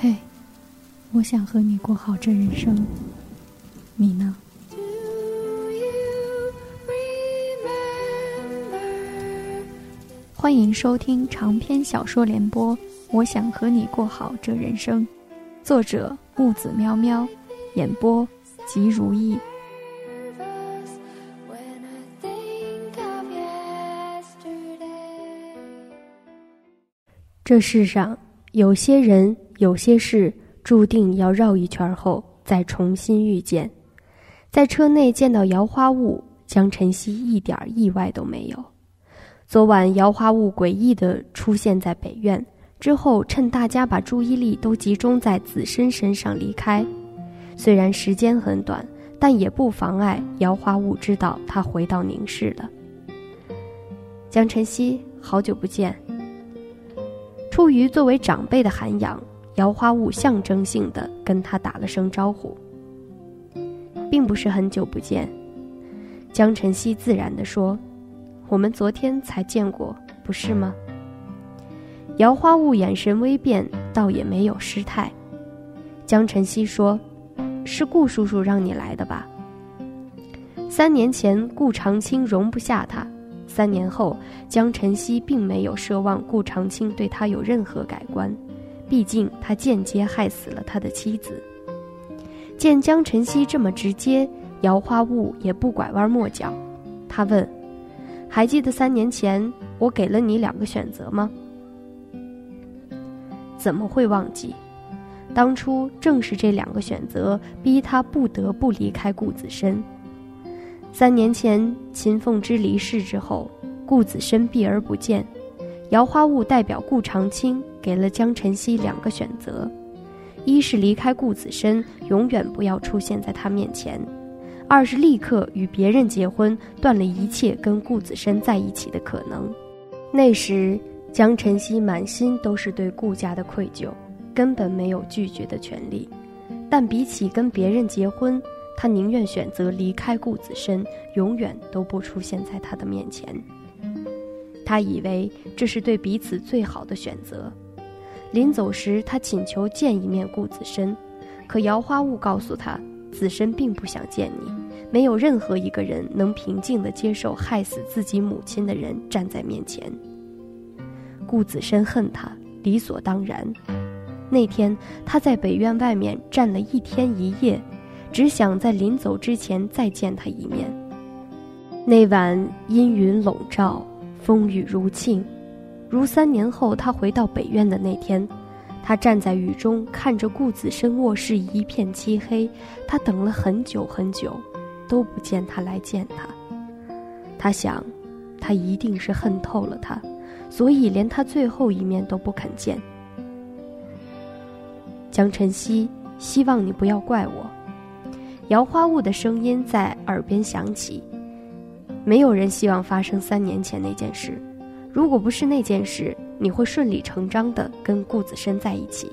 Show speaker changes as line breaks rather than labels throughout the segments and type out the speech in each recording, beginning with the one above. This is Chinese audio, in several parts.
嘿，我想和你过好这人生，你呢？欢迎收听长篇小说联播《我想和你过好这人生》，作者木子喵喵，演播吉如意。
这世上有些人、有些事，注定要绕一圈后再重新遇见。在车内见到摇花雾，江晨曦一点意外都没有。昨晚摇花雾诡异地出现在北院之后，趁大家把注意力都集中在子申身上离开。虽然时间很短，但也不妨碍姚花雾知道他回到宁氏了。江晨曦，好久不见。出于作为长辈的涵养，姚花雾象征性的跟他打了声招呼，并不是很久不见。江晨曦自然地说。我们昨天才见过，不是吗？姚花雾眼神微变，倒也没有失态。江晨曦说：“是顾叔叔让你来的吧？”三年前，顾长青容不下他；三年后，江晨曦并没有奢望顾长青对他有任何改观，毕竟他间接害死了他的妻子。见江晨曦这么直接，姚花雾也不拐弯抹角，他问。还记得三年前我给了你两个选择吗？怎么会忘记？当初正是这两个选择逼他不得不离开顾子深。三年前秦凤芝离世之后，顾子深避而不见，姚花雾代表顾长青给了江晨曦两个选择：一是离开顾子深，永远不要出现在他面前。二是立刻与别人结婚，断了一切跟顾子深在一起的可能。那时，江晨曦满心都是对顾家的愧疚，根本没有拒绝的权利。但比起跟别人结婚，他宁愿选择离开顾子深，永远都不出现在他的面前。他以为这是对彼此最好的选择。临走时，他请求见一面顾子深，可姚花雾告诉他。子申并不想见你，没有任何一个人能平静地接受害死自己母亲的人站在面前。顾子深恨他，理所当然。那天他在北院外面站了一天一夜，只想在临走之前再见他一面。那晚阴云笼罩，风雨如庆，如三年后他回到北院的那天。他站在雨中，看着顾子深卧室一片漆黑。他等了很久很久，都不见他来见他。他想，他一定是恨透了他，所以连他最后一面都不肯见。江晨曦，希望你不要怪我。摇花雾的声音在耳边响起。没有人希望发生三年前那件事。如果不是那件事，你会顺理成章地跟顾子深在一起。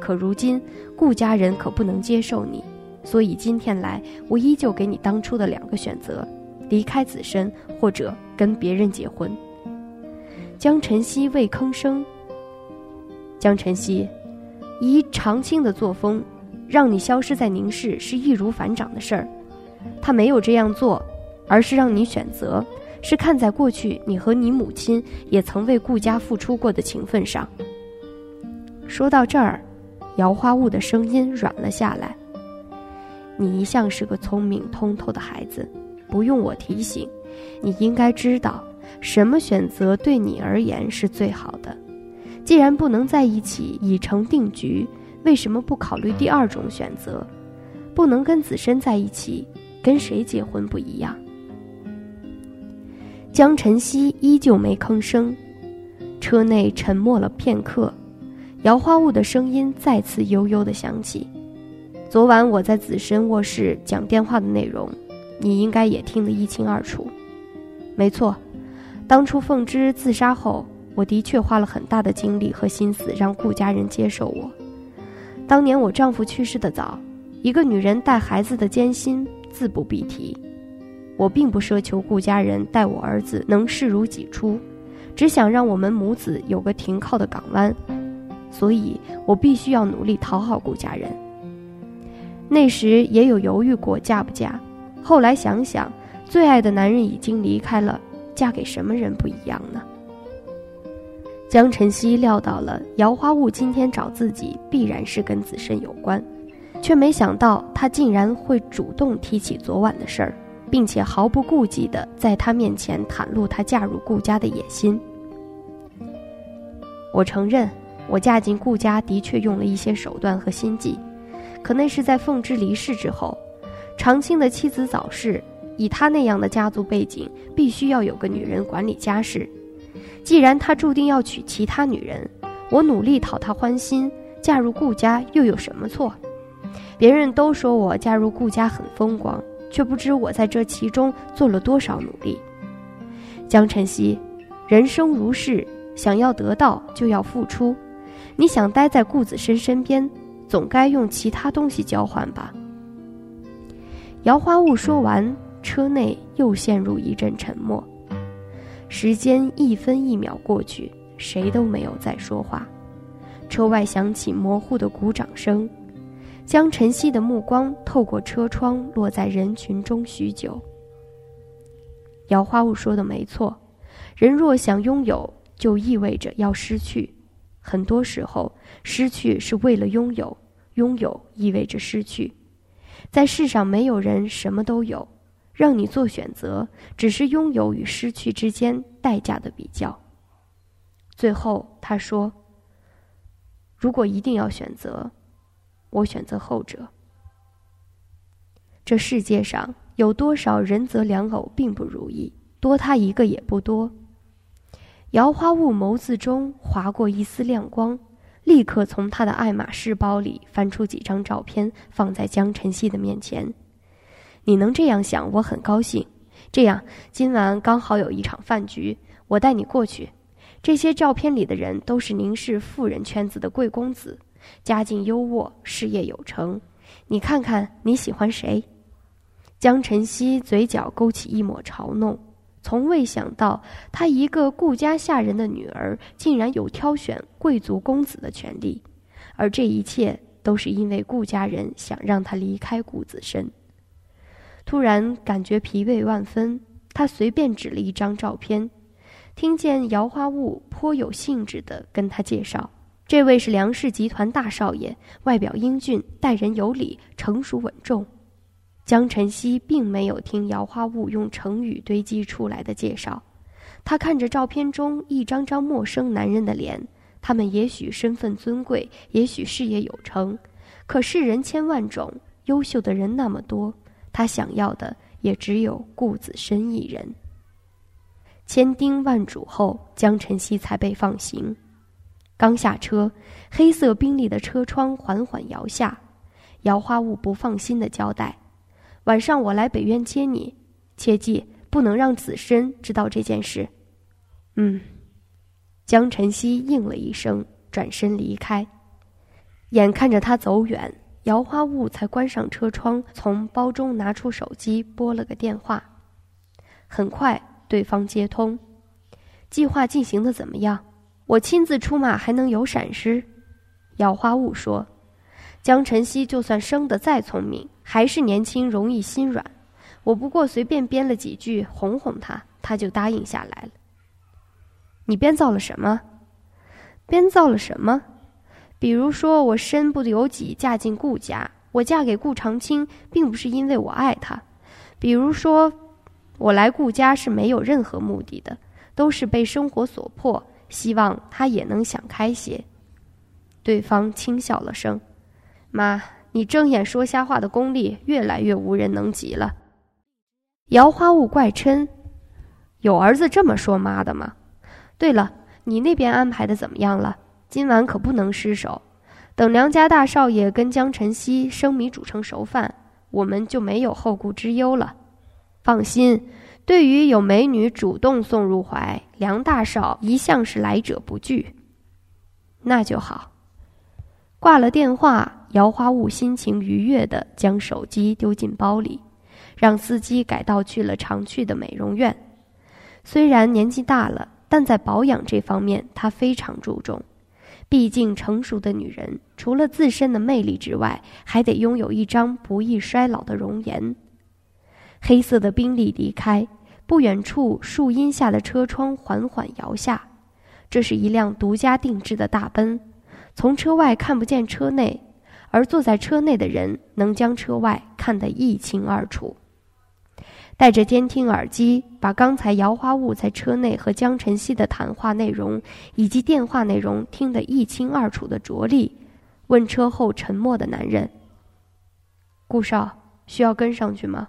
可如今顾家人可不能接受你，所以今天来，我依旧给你当初的两个选择：离开子深，或者跟别人结婚。江晨曦未吭声。江晨曦，以长青的作风，让你消失在宁氏是易如反掌的事儿。他没有这样做，而是让你选择。是看在过去你和你母亲也曾为顾家付出过的情分上。说到这儿，姚花雾的声音软了下来。你一向是个聪明通透的孩子，不用我提醒，你应该知道什么选择对你而言是最好的。既然不能在一起已成定局，为什么不考虑第二种选择？不能跟子申在一起，跟谁结婚不一样？江晨曦依旧没吭声，车内沉默了片刻，摇花雾的声音再次悠悠地响起：“昨晚我在子申卧室讲电话的内容，你应该也听得一清二楚。没错，当初凤芝自杀后，我的确花了很大的精力和心思让顾家人接受我。当年我丈夫去世的早，一个女人带孩子的艰辛自不必提。”我并不奢求顾家人待我儿子能视如己出，只想让我们母子有个停靠的港湾。所以我必须要努力讨好顾家人。那时也有犹豫过嫁不嫁，后来想想，最爱的男人已经离开了，嫁给什么人不一样呢？江晨曦料到了姚花雾今天找自己必然是跟子申有关，却没想到他竟然会主动提起昨晚的事儿，并且毫不顾忌地在他面前袒露他嫁入顾家的野心。我承认，我嫁进顾家的确用了一些手段和心计，可那是在凤芝离世之后，长青的妻子早逝，以他那样的家族背景，必须要有个女人管理家事。既然他注定要娶其他女人，我努力讨他欢心，嫁入顾家又有什么错？别人都说我嫁入顾家很风光，却不知我在这其中做了多少努力。江晨曦，人生如是，想要得到就要付出。你想待在顾子深身边，总该用其他东西交换吧？姚花雾说完，车内又陷入一阵沉默。时间一分一秒过去，谁都没有再说话。车外响起模糊的鼓掌声，将晨曦的目光透过车窗落在人群中许久。姚花雾说的没错，人若想拥有，就意味着要失去。很多时候，失去是为了拥有，拥有意味着失去。在世上，没有人什么都有。让你做选择，只是拥有与失去之间代价的比较。最后，他说：“如果一定要选择，我选择后者。”这世界上有多少人择良偶并不如意，多他一个也不多。姚花雾眸子中划过一丝亮光，立刻从他的爱马仕包里翻出几张照片，放在江晨曦的面前。你能这样想，我很高兴。这样，今晚刚好有一场饭局，我带你过去。这些照片里的人都是宁氏富人圈子的贵公子，家境优渥，事业有成。你看看你喜欢谁？江晨曦嘴角勾起一抹嘲弄，从未想到他一个顾家下人的女儿，竟然有挑选贵族公子的权利，而这一切都是因为顾家人想让他离开顾子深。突然感觉疲惫万分，他随便指了一张照片，听见姚花雾颇有兴致地跟他介绍：“这位是梁氏集团大少爷，外表英俊，待人有礼，成熟稳重。”江晨曦并没有听姚花雾用成语堆积出来的介绍，他看着照片中一张张陌生男人的脸，他们也许身份尊贵，也许事业有成，可是人千万种，优秀的人那么多。他想要的也只有顾子深一人。千叮万嘱后，江晨曦才被放行。刚下车，黑色宾利的车窗缓缓摇下。姚花雾不放心的交代：“晚上我来北院接你，切记不能让子深知道这件事。”嗯，江晨曦应了一声，转身离开。眼看着他走远。姚花雾才关上车窗，从包中拿出手机拨了个电话。很快，对方接通。计划进行的怎么样？我亲自出马还能有闪失？姚花雾说：“江晨曦就算生得再聪明，还是年轻，容易心软。我不过随便编了几句哄哄他，他就答应下来了。你编造了什么？编造了什么？”比如说，我身不由己嫁进顾家，我嫁给顾长青，并不是因为我爱他。比如说，我来顾家是没有任何目的的，都是被生活所迫，希望他也能想开些。对方轻笑了声：“妈，你睁眼说瞎话的功力越来越无人能及了。”姚花雾怪嗔：“有儿子这么说妈的吗？对了，你那边安排的怎么样了？”今晚可不能失手，等梁家大少爷跟江晨曦生米煮成熟饭，我们就没有后顾之忧了。放心，对于有美女主动送入怀，梁大少一向是来者不拒。那就好。挂了电话，姚花雾心情愉悦地将手机丢进包里，让司机改道去了常去的美容院。虽然年纪大了，但在保养这方面他非常注重。毕竟，成熟的女人除了自身的魅力之外，还得拥有一张不易衰老的容颜。黑色的宾利离开，不远处树荫下的车窗缓缓摇下，这是一辆独家定制的大奔。从车外看不见车内，而坐在车内的人能将车外看得一清二楚。戴着监听耳机，把刚才姚花雾在车内和江晨曦的谈话内容以及电话内容听得一清二楚的卓力，问车后沉默的男人：“顾少，需要跟上去吗？”“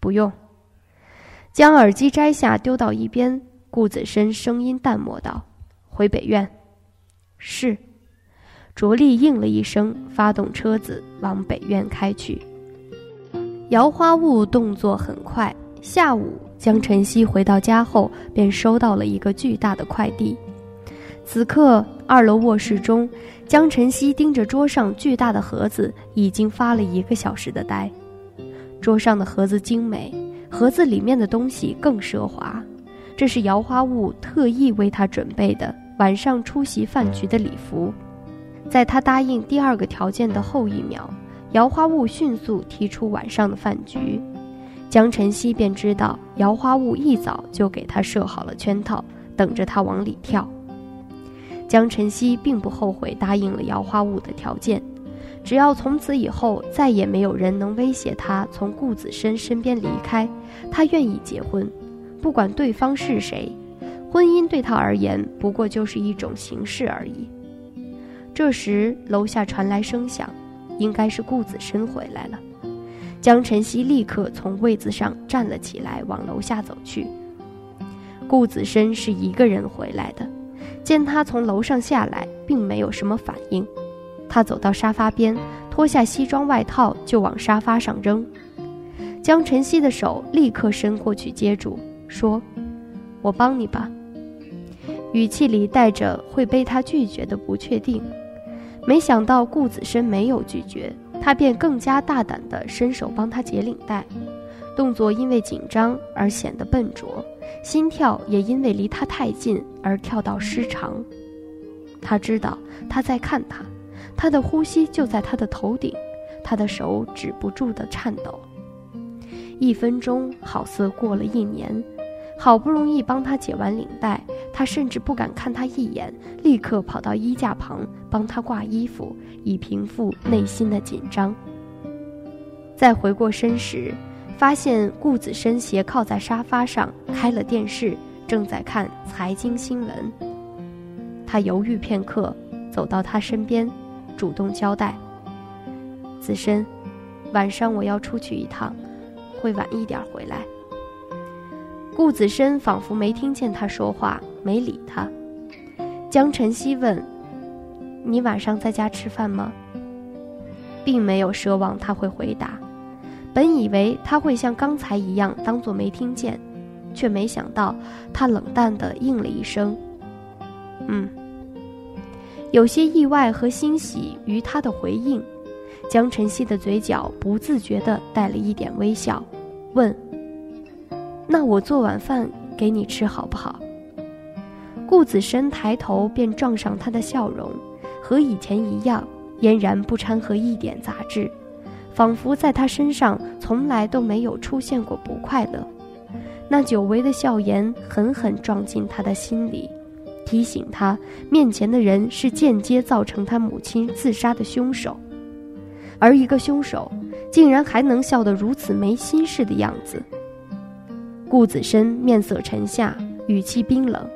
不用。”将耳机摘下丢到一边，顾子深声音淡漠道：“回北院。”“是。”卓丽应了一声，发动车子往北院开去。姚花雾动作很快。下午，江晨曦回到家后，便收到了一个巨大的快递。此刻，二楼卧室中，江晨曦盯着桌上巨大的盒子，已经发了一个小时的呆。桌上的盒子精美，盒子里面的东西更奢华。这是姚花雾特意为他准备的晚上出席饭局的礼服。在他答应第二个条件的后一秒。姚花雾迅速提出晚上的饭局，江晨曦便知道姚花雾一早就给他设好了圈套，等着他往里跳。江晨曦并不后悔答应了姚花雾的条件，只要从此以后再也没有人能威胁他从顾子深身边离开，他愿意结婚，不管对方是谁。婚姻对他而言不过就是一种形式而已。这时，楼下传来声响。应该是顾子深回来了，江晨曦立刻从位子上站了起来，往楼下走去。顾子深是一个人回来的，见他从楼上下来，并没有什么反应。他走到沙发边，脱下西装外套就往沙发上扔。江晨曦的手立刻伸过去接住，说：“我帮你吧。”语气里带着会被他拒绝的不确定。没想到顾子深没有拒绝，他便更加大胆地伸手帮他解领带，动作因为紧张而显得笨拙，心跳也因为离他太近而跳到失常。他知道他在看他，他的呼吸就在他的头顶，他的手止不住地颤抖。一分钟好似过了一年。好不容易帮他解完领带，他甚至不敢看他一眼，立刻跑到衣架旁帮他挂衣服，以平复内心的紧张。再回过身时，发现顾子深斜靠在沙发上，开了电视，正在看财经新闻。他犹豫片刻，走到他身边，主动交代：“子深，晚上我要出去一趟，会晚一点回来。”顾子深仿佛没听见他说话，没理他。江晨曦问：“你晚上在家吃饭吗？”并没有奢望他会回答，本以为他会像刚才一样当作没听见，却没想到他冷淡地应了一声：“嗯。”有些意外和欣喜于他的回应，江晨曦的嘴角不自觉地带了一点微笑，问。那我做晚饭给你吃好不好？顾子深抬头便撞上他的笑容，和以前一样，嫣然不掺和一点杂质，仿佛在他身上从来都没有出现过不快乐。那久违的笑颜狠狠撞进他的心里，提醒他面前的人是间接造成他母亲自杀的凶手，而一个凶手竟然还能笑得如此没心事的样子。顾子深面色沉下，语气冰冷：“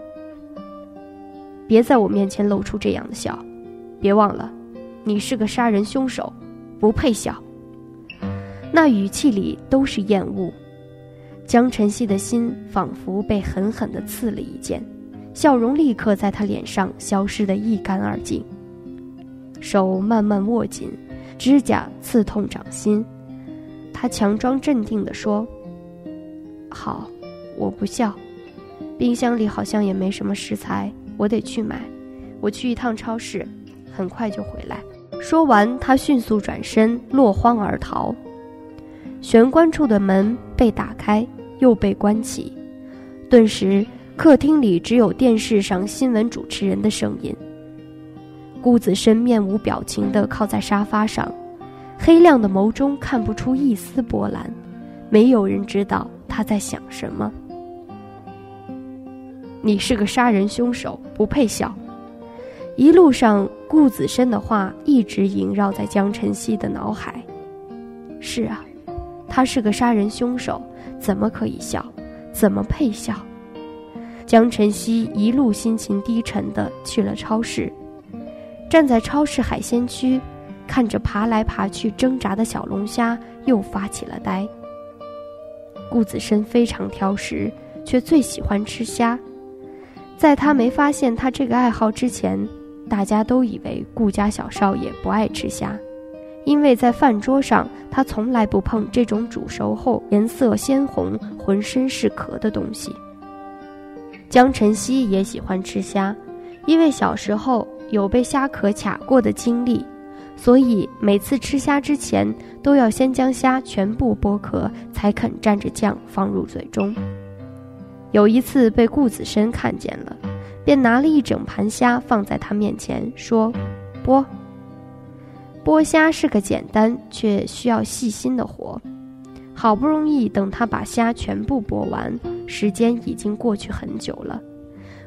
别在我面前露出这样的笑，别忘了，你是个杀人凶手，不配笑。”那语气里都是厌恶。江晨曦的心仿佛被狠狠地刺了一剑，笑容立刻在他脸上消失得一干二净。手慢慢握紧，指甲刺痛掌心。他强装镇定地说。好，我不笑。冰箱里好像也没什么食材，我得去买。我去一趟超市，很快就回来。说完，他迅速转身，落荒而逃。玄关处的门被打开，又被关起，顿时客厅里只有电视上新闻主持人的声音。顾子深面无表情地靠在沙发上，黑亮的眸中看不出一丝波澜，没有人知道他在想什么。你是个杀人凶手，不配笑。一路上，顾子深的话一直萦绕在江晨曦的脑海。是啊，他是个杀人凶手，怎么可以笑？怎么配笑？江晨曦一路心情低沉地去了超市，站在超市海鲜区，看着爬来爬去挣扎的小龙虾，又发起了呆。顾子深非常挑食，却最喜欢吃虾。在他没发现他这个爱好之前，大家都以为顾家小少爷不爱吃虾，因为在饭桌上他从来不碰这种煮熟后颜色鲜红、浑身是壳的东西。江晨曦也喜欢吃虾，因为小时候有被虾壳卡过的经历，所以每次吃虾之前都要先将虾全部剥壳，才肯蘸着酱放入嘴中。有一次被顾子深看见了，便拿了一整盘虾放在他面前，说：“剥。”剥虾是个简单却需要细心的活。好不容易等他把虾全部剥完，时间已经过去很久了。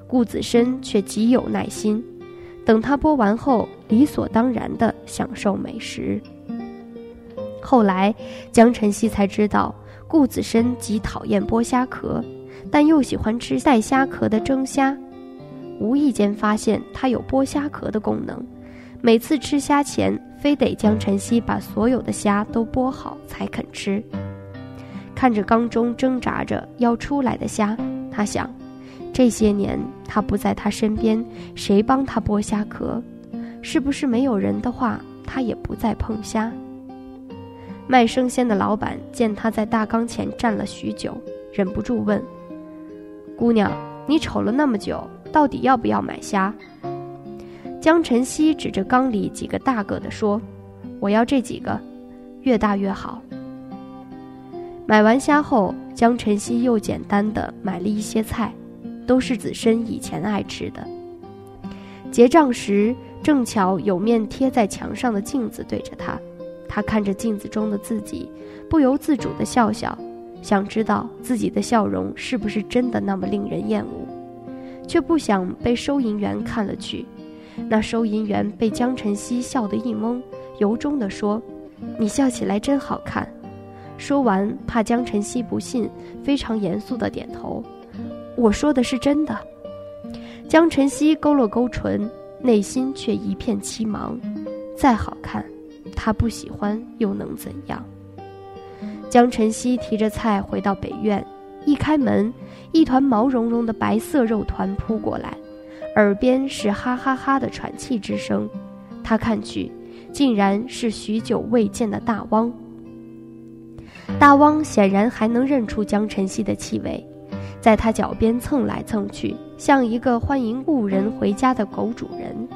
顾子深却极有耐心，等他剥完后，理所当然地享受美食。后来，江晨曦才知道，顾子深极讨厌剥虾壳。但又喜欢吃带虾壳的蒸虾，无意间发现它有剥虾壳的功能。每次吃虾前，非得江晨曦把所有的虾都剥好才肯吃。看着缸中挣扎着要出来的虾，他想：这些年他不在他身边，谁帮他剥虾壳？是不是没有人的话，他也不再碰虾？卖生鲜的老板见他在大缸前站了许久，忍不住问。姑娘，你瞅了那么久，到底要不要买虾？江晨曦指着缸里几个大个的说：“我要这几个，越大越好。”买完虾后，江晨曦又简单的买了一些菜，都是子深以前爱吃的。结账时，正巧有面贴在墙上的镜子对着他，他看着镜子中的自己，不由自主的笑笑。想知道自己的笑容是不是真的那么令人厌恶，却不想被收银员看了去。那收银员被江晨曦笑得一懵，由衷地说：“你笑起来真好看。”说完，怕江晨曦不信，非常严肃地点头：“我说的是真的。”江晨曦勾了勾唇，内心却一片凄茫。再好看，他不喜欢又能怎样？江晨曦提着菜回到北院，一开门，一团毛茸茸的白色肉团扑过来，耳边是哈哈哈的喘气之声。他看去，竟然是许久未见的大汪。大汪显然还能认出江晨曦的气味，在他脚边蹭来蹭去，像一个欢迎故人回家的狗主人。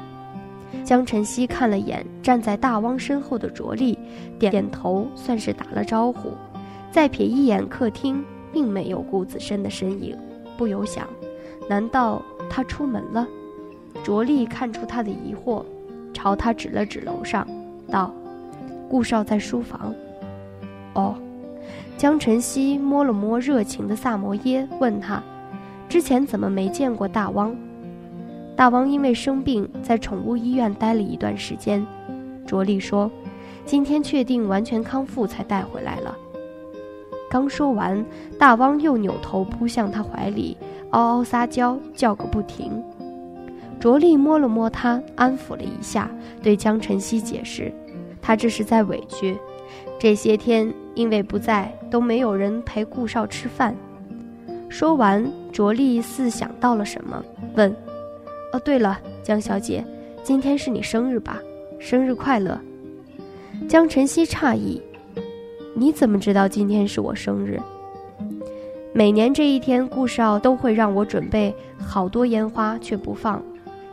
江晨曦看了眼站在大汪身后的卓丽，点点头，算是打了招呼。再瞥一眼客厅，并没有顾子深的身影，不由想：难道他出门了？卓丽看出他的疑惑，朝他指了指楼上，道：“顾少在书房。”哦，江晨曦摸了摸热情的萨摩耶，问他：“之前怎么没见过大汪？”大汪因为生病，在宠物医院待了一段时间。卓丽说：“今天确定完全康复，才带回来了。”刚说完，大汪又扭头扑向他怀里，嗷嗷撒娇，叫个不停。卓丽摸了摸他，安抚了一下，对江晨曦解释：“他这是在委屈，这些天因为不在，都没有人陪顾少吃饭。”说完，卓丽似想到了什么，问：“哦，对了，江小姐，今天是你生日吧？生日快乐！”江晨曦诧异。你怎么知道今天是我生日？每年这一天，顾少都会让我准备好多烟花，却不放。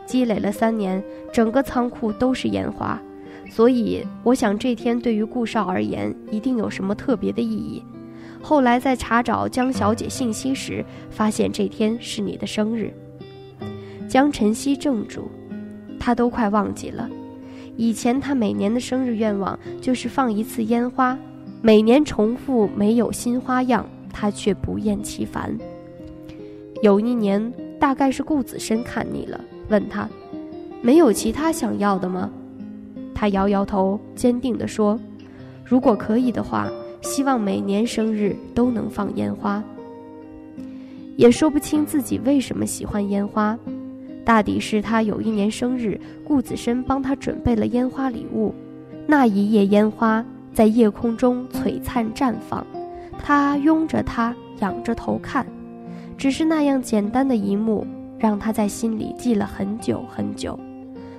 积累了三年，整个仓库都是烟花，所以我想这天对于顾少而言一定有什么特别的意义。后来在查找江小姐信息时，发现这天是你的生日。江晨曦怔住，他。都快忘记了。以前他每年的生日愿望就是放一次烟花，每年重复没有新花样，他却不厌其烦。有一年，大概是顾子深看腻了，问他：“没有其他想要的吗？”他摇摇头，坚定地说：“如果可以的话，希望每年生日都能放烟花。”也说不清自己为什么喜欢烟花。大抵是他有一年生日，顾子深帮他准备了烟花礼物。那一夜烟花在夜空中璀璨绽放，他拥着她，仰着头看。只是那样简单的一幕，让他在心里记了很久很久。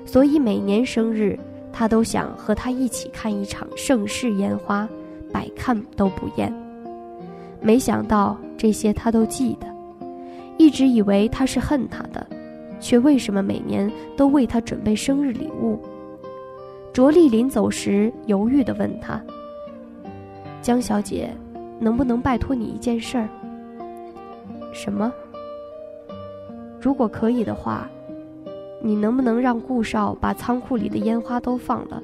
所以每年生日，他都想和他一起看一场盛世烟花，百看都不厌。没想到这些他都记得，一直以为他是恨他的。却为什么每年都为他准备生日礼物？卓丽临走时犹豫地问他：“江小姐，能不能拜托你一件事儿？”“什么？”“如果可以的话，你能不能让顾少把仓库里的烟花都放了？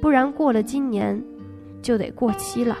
不然过了今年，就得过期了。”